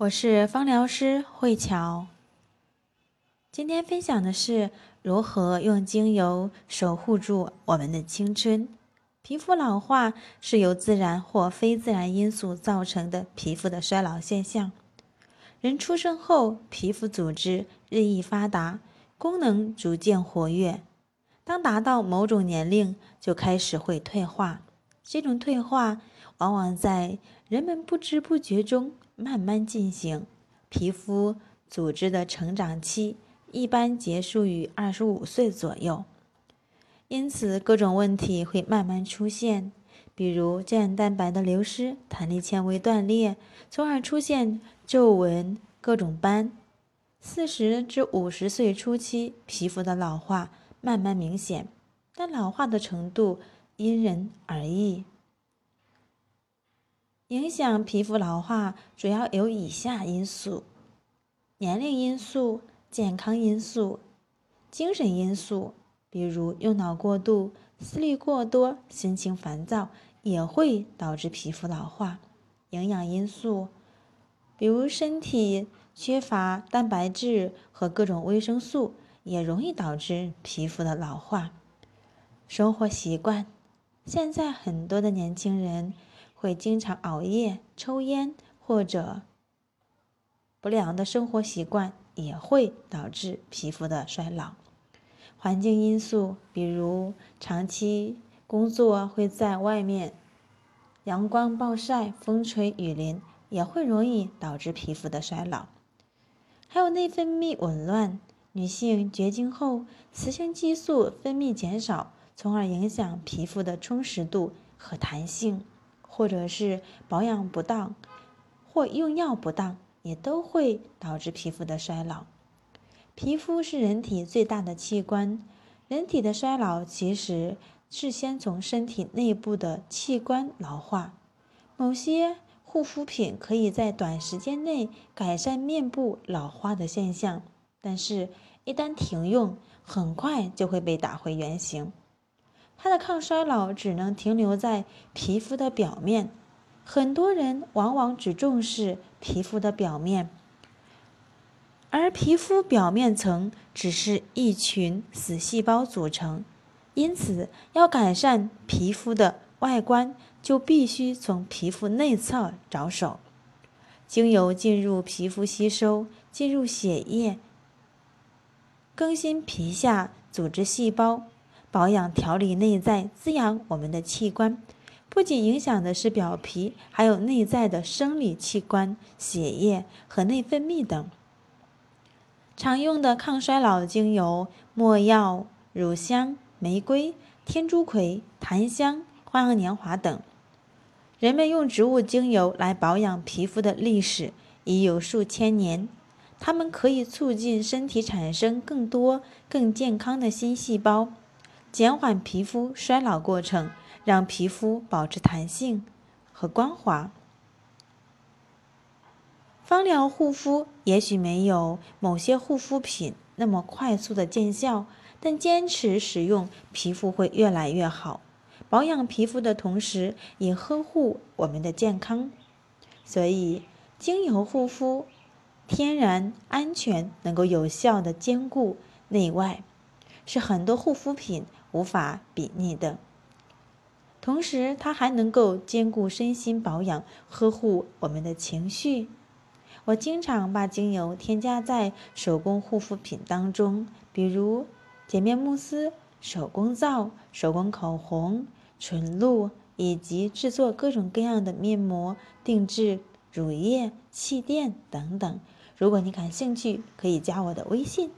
我是芳疗师慧乔，今天分享的是如何用精油守护住我们的青春。皮肤老化是由自然或非自然因素造成的皮肤的衰老现象。人出生后，皮肤组织日益发达，功能逐渐活跃。当达到某种年龄，就开始会退化。这种退化往往在人们不知不觉中。慢慢进行，皮肤组织的成长期一般结束于二十五岁左右，因此各种问题会慢慢出现，比如胶原蛋白的流失、弹力纤维断裂，从而出现皱纹、各种斑。四十至五十岁初期，皮肤的老化慢慢明显，但老化的程度因人而异。影响皮肤老化主要有以下因素：年龄因素、健康因素、精神因素，比如用脑过度、思虑过多、心情烦躁，也会导致皮肤老化；营养因素，比如身体缺乏蛋白质和各种维生素，也容易导致皮肤的老化；生活习惯，现在很多的年轻人。会经常熬夜、抽烟或者不良的生活习惯，也会导致皮肤的衰老。环境因素，比如长期工作会在外面，阳光暴晒、风吹雨淋，也会容易导致皮肤的衰老。还有内分泌紊乱，女性绝经后，雌性激素分泌减少，从而影响皮肤的充实度和弹性。或者是保养不当，或用药不当，也都会导致皮肤的衰老。皮肤是人体最大的器官，人体的衰老其实是先从身体内部的器官老化。某些护肤品可以在短时间内改善面部老化的现象，但是，一旦停用，很快就会被打回原形。它的抗衰老只能停留在皮肤的表面，很多人往往只重视皮肤的表面，而皮肤表面层只是一群死细胞组成，因此要改善皮肤的外观，就必须从皮肤内侧着手。精油进入皮肤吸收，进入血液，更新皮下组织细胞。保养、调理内在、滋养我们的器官，不仅影响的是表皮，还有内在的生理器官、血液和内分泌等。常用的抗衰老精油：没药、乳香、玫瑰、天竺葵、檀香、花样年华等。人们用植物精油来保养皮肤的历史已有数千年，它们可以促进身体产生更多、更健康的新细胞。减缓皮肤衰老过程，让皮肤保持弹性和光滑。芳疗护肤也许没有某些护肤品那么快速的见效，但坚持使用，皮肤会越来越好。保养皮肤的同时，也呵护我们的健康。所以，精油护肤，天然、安全，能够有效的兼顾内外，是很多护肤品。无法比拟的。同时，它还能够兼顾身心保养，呵护我们的情绪。我经常把精油添加在手工护肤品当中，比如洁面慕斯、手工皂、手工口红、纯露，以及制作各种各样的面膜、定制乳液、气垫等等。如果你感兴趣，可以加我的微信。